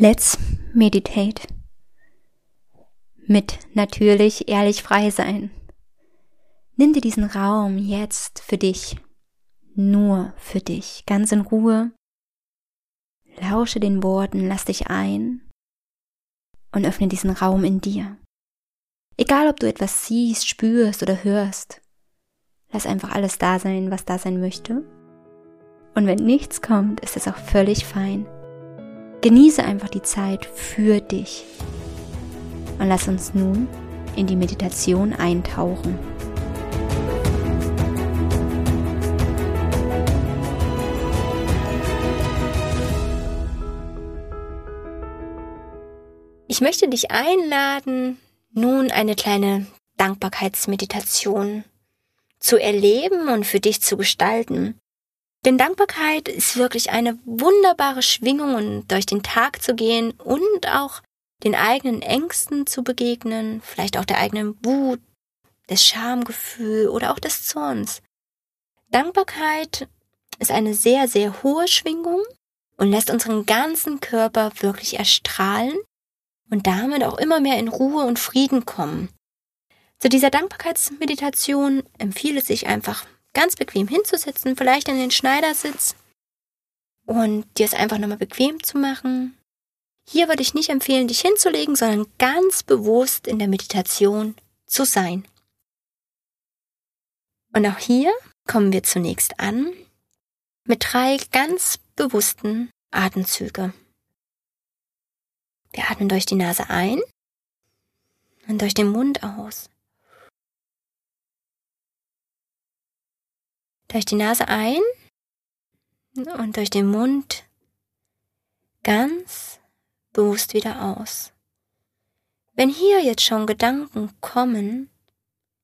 Let's meditate. Mit natürlich ehrlich frei sein. Nimm dir diesen Raum jetzt für dich, nur für dich, ganz in Ruhe. Lausche den Worten, lass dich ein und öffne diesen Raum in dir. Egal, ob du etwas siehst, spürst oder hörst, lass einfach alles da sein, was da sein möchte. Und wenn nichts kommt, ist es auch völlig fein. Genieße einfach die Zeit für dich. Und lass uns nun in die Meditation eintauchen. Ich möchte dich einladen, nun eine kleine Dankbarkeitsmeditation zu erleben und für dich zu gestalten. Denn Dankbarkeit ist wirklich eine wunderbare Schwingung, um durch den Tag zu gehen und auch den eigenen Ängsten zu begegnen, vielleicht auch der eigenen Wut, des Schamgefühl oder auch des Zorns. Dankbarkeit ist eine sehr, sehr hohe Schwingung und lässt unseren ganzen Körper wirklich erstrahlen und damit auch immer mehr in Ruhe und Frieden kommen. Zu dieser Dankbarkeitsmeditation empfiehlt es sich einfach ganz bequem hinzusetzen, vielleicht in den Schneidersitz und dir es einfach nochmal bequem zu machen. Hier würde ich nicht empfehlen, dich hinzulegen, sondern ganz bewusst in der Meditation zu sein. Und auch hier kommen wir zunächst an mit drei ganz bewussten Atemzüge. Wir atmen durch die Nase ein und durch den Mund aus. Durch die Nase ein und durch den Mund ganz bewusst wieder aus. Wenn hier jetzt schon Gedanken kommen,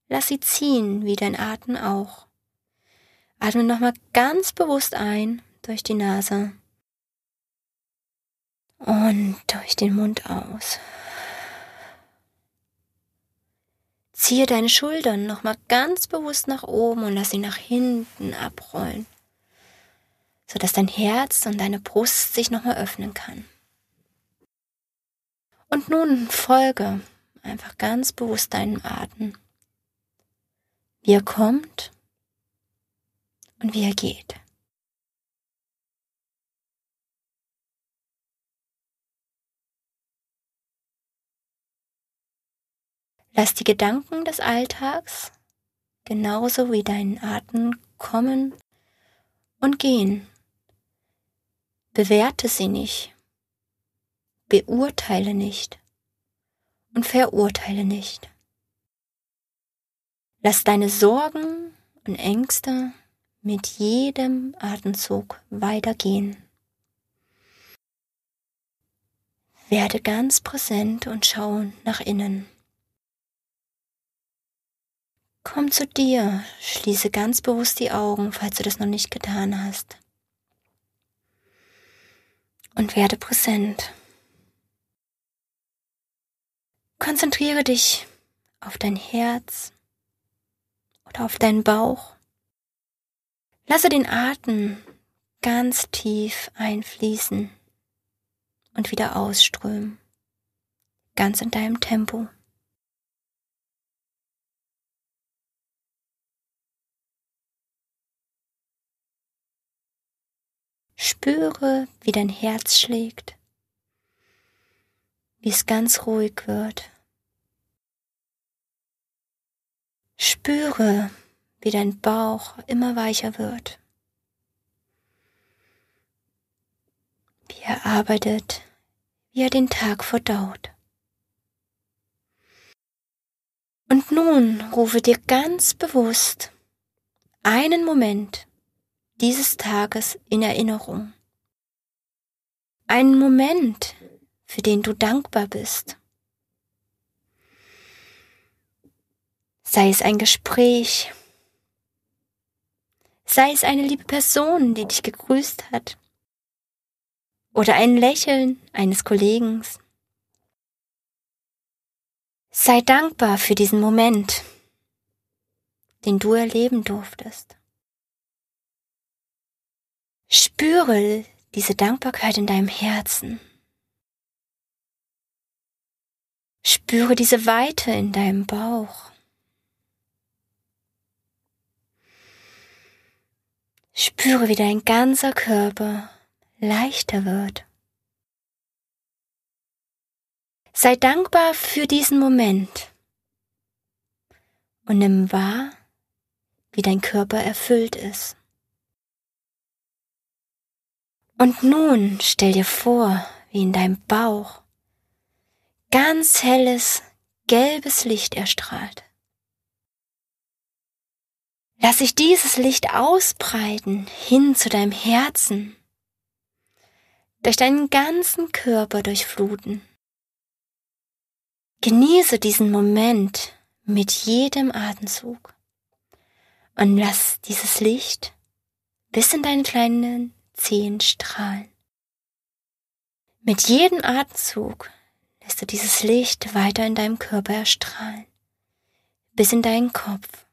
lass sie ziehen, wie dein Atem auch. Atme nochmal ganz bewusst ein durch die Nase und durch den Mund aus. Ziehe deine Schultern nochmal ganz bewusst nach oben und lass sie nach hinten abrollen, sodass dein Herz und deine Brust sich nochmal öffnen kann. Und nun folge einfach ganz bewusst deinem Atem, wie er kommt und wie er geht. Lass die Gedanken des Alltags genauso wie deinen Atem kommen und gehen. Bewerte sie nicht, beurteile nicht und verurteile nicht. Lass deine Sorgen und Ängste mit jedem Atemzug weitergehen. Werde ganz präsent und schau nach innen. Komm zu dir, schließe ganz bewusst die Augen, falls du das noch nicht getan hast. Und werde präsent. Konzentriere dich auf dein Herz oder auf deinen Bauch. Lasse den Atem ganz tief einfließen und wieder ausströmen, ganz in deinem Tempo. Spüre, wie dein Herz schlägt, wie es ganz ruhig wird. Spüre, wie dein Bauch immer weicher wird, wie er arbeitet, wie er den Tag verdaut. Und nun rufe dir ganz bewusst einen Moment dieses Tages in Erinnerung. Einen Moment, für den du dankbar bist. Sei es ein Gespräch, sei es eine liebe Person, die dich gegrüßt hat, oder ein Lächeln eines Kollegen. Sei dankbar für diesen Moment, den du erleben durftest. Spüre diese Dankbarkeit in deinem Herzen. Spüre diese Weite in deinem Bauch. Spüre, wie dein ganzer Körper leichter wird. Sei dankbar für diesen Moment und nimm wahr, wie dein Körper erfüllt ist. Und nun stell dir vor, wie in deinem Bauch ganz helles, gelbes Licht erstrahlt. Lass sich dieses Licht ausbreiten hin zu deinem Herzen, durch deinen ganzen Körper durchfluten. Genieße diesen Moment mit jedem Atemzug und lass dieses Licht bis in deine kleinen Zehen strahlen. Mit jedem Atemzug lässt du dieses Licht weiter in deinem Körper erstrahlen, bis in deinen Kopf,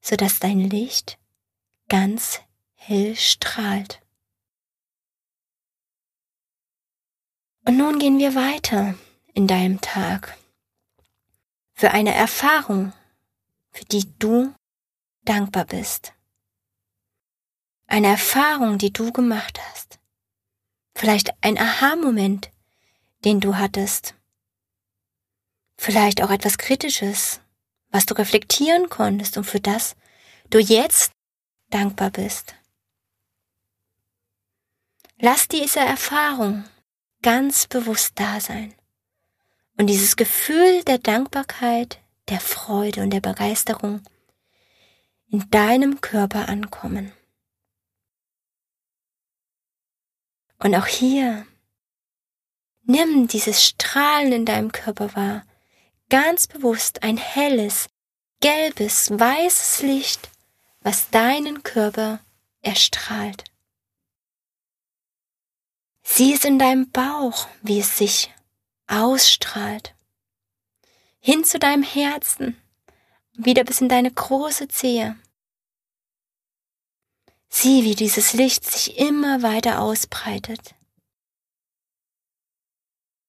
sodass dein Licht ganz hell strahlt. Und nun gehen wir weiter in deinem Tag für eine Erfahrung, für die du dankbar bist. Eine Erfahrung, die du gemacht hast. Vielleicht ein Aha-Moment, den du hattest. Vielleicht auch etwas Kritisches, was du reflektieren konntest und für das du jetzt dankbar bist. Lass diese Erfahrung ganz bewusst da sein und dieses Gefühl der Dankbarkeit, der Freude und der Begeisterung in deinem Körper ankommen. Und auch hier, nimm dieses Strahlen in deinem Körper wahr, ganz bewusst ein helles, gelbes, weißes Licht, was deinen Körper erstrahlt. Sieh es in deinem Bauch, wie es sich ausstrahlt. Hin zu deinem Herzen, wieder bis in deine große Zehe. Sieh, wie dieses Licht sich immer weiter ausbreitet.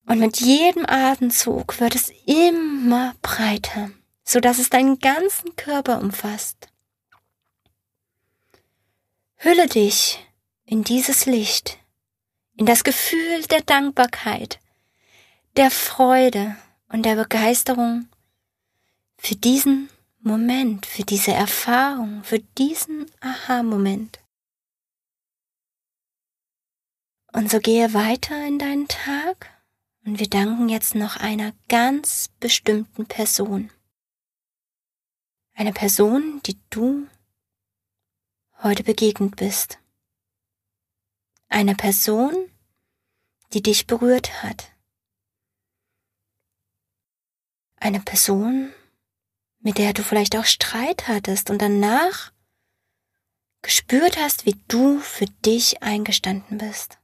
Und mit jedem Atemzug wird es immer breiter, so dass es deinen ganzen Körper umfasst. Hülle dich in dieses Licht, in das Gefühl der Dankbarkeit, der Freude und der Begeisterung für diesen Moment, für diese Erfahrung, für diesen Aha-Moment. Und so gehe weiter in deinen Tag und wir danken jetzt noch einer ganz bestimmten Person. Eine Person, die du heute begegnet bist. Eine Person, die dich berührt hat eine Person, mit der du vielleicht auch Streit hattest und danach gespürt hast, wie du für dich eingestanden bist.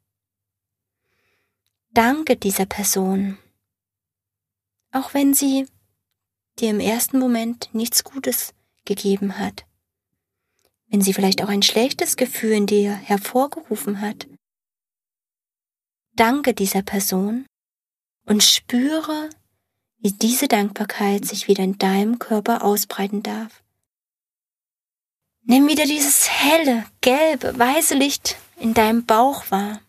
Danke dieser Person, auch wenn sie dir im ersten Moment nichts Gutes gegeben hat, wenn sie vielleicht auch ein schlechtes Gefühl in dir hervorgerufen hat. Danke dieser Person und spüre, wie diese Dankbarkeit sich wieder in deinem Körper ausbreiten darf. Nimm wieder dieses helle, gelbe, weiße Licht in deinem Bauch wahr.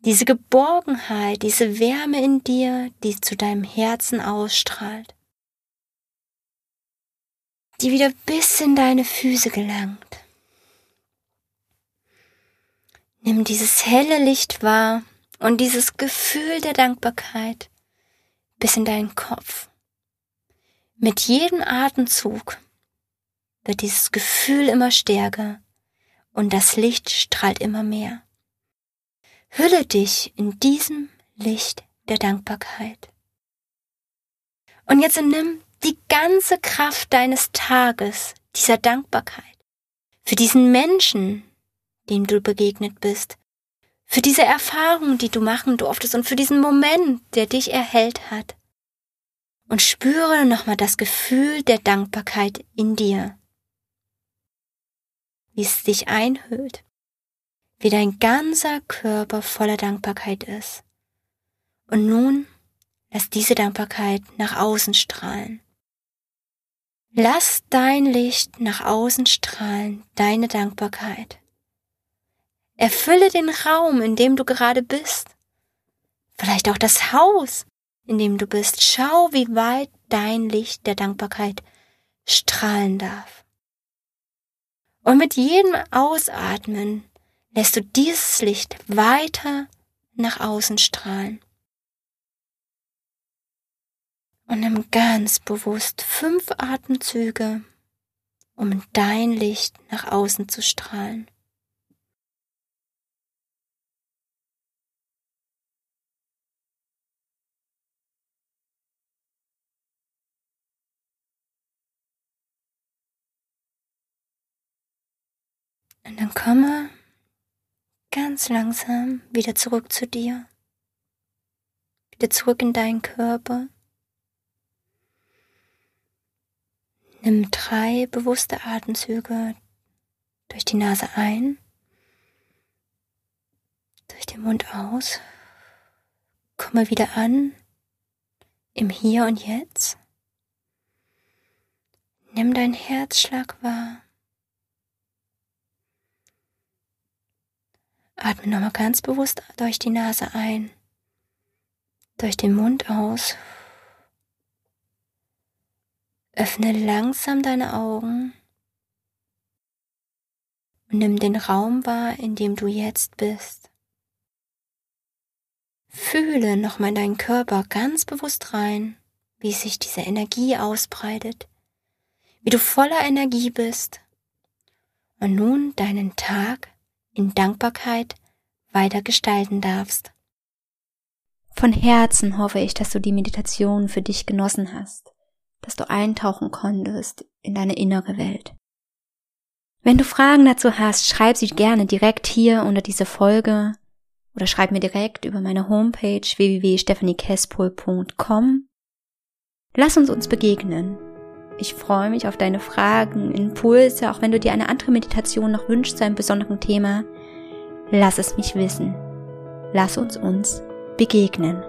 Diese Geborgenheit, diese Wärme in dir, die zu deinem Herzen ausstrahlt. Die wieder bis in deine Füße gelangt. Nimm dieses helle Licht wahr und dieses Gefühl der Dankbarkeit bis in deinen Kopf. Mit jedem Atemzug wird dieses Gefühl immer stärker und das Licht strahlt immer mehr. Hülle dich in diesem Licht der Dankbarkeit. Und jetzt nimm die ganze Kraft deines Tages, dieser Dankbarkeit, für diesen Menschen, dem du begegnet bist, für diese Erfahrung, die du machen durftest und für diesen Moment, der dich erhellt hat. Und spüre nochmal das Gefühl der Dankbarkeit in dir, wie es dich einhüllt, wie dein ganzer Körper voller Dankbarkeit ist. Und nun Lass diese Dankbarkeit nach außen strahlen. Lass dein Licht nach außen strahlen, deine Dankbarkeit. Erfülle den Raum, in dem du gerade bist. Vielleicht auch das Haus, in dem du bist. Schau, wie weit dein Licht der Dankbarkeit strahlen darf. Und mit jedem Ausatmen lässt du dieses Licht weiter nach außen strahlen. Und nimm ganz bewusst fünf Atemzüge, um dein Licht nach außen zu strahlen. Und dann komme ganz langsam wieder zurück zu dir, wieder zurück in deinen Körper. Nimm drei bewusste Atemzüge durch die Nase ein, durch den Mund aus. Komme wieder an im Hier und Jetzt. Nimm deinen Herzschlag wahr. Atme nochmal ganz bewusst durch die Nase ein, durch den Mund aus. Öffne langsam deine Augen und nimm den Raum wahr, in dem du jetzt bist. Fühle nochmal in deinen Körper ganz bewusst rein, wie sich diese Energie ausbreitet, wie du voller Energie bist und nun deinen Tag in Dankbarkeit weiter gestalten darfst. Von Herzen hoffe ich, dass du die Meditation für dich genossen hast dass du eintauchen konntest in deine innere Welt. Wenn du Fragen dazu hast, schreib sie gerne direkt hier unter diese Folge oder schreib mir direkt über meine Homepage www.stephaniekespol.com. Lass uns uns begegnen. Ich freue mich auf deine Fragen, Impulse, auch wenn du dir eine andere Meditation noch wünschst zu einem besonderen Thema. Lass es mich wissen. Lass uns uns begegnen.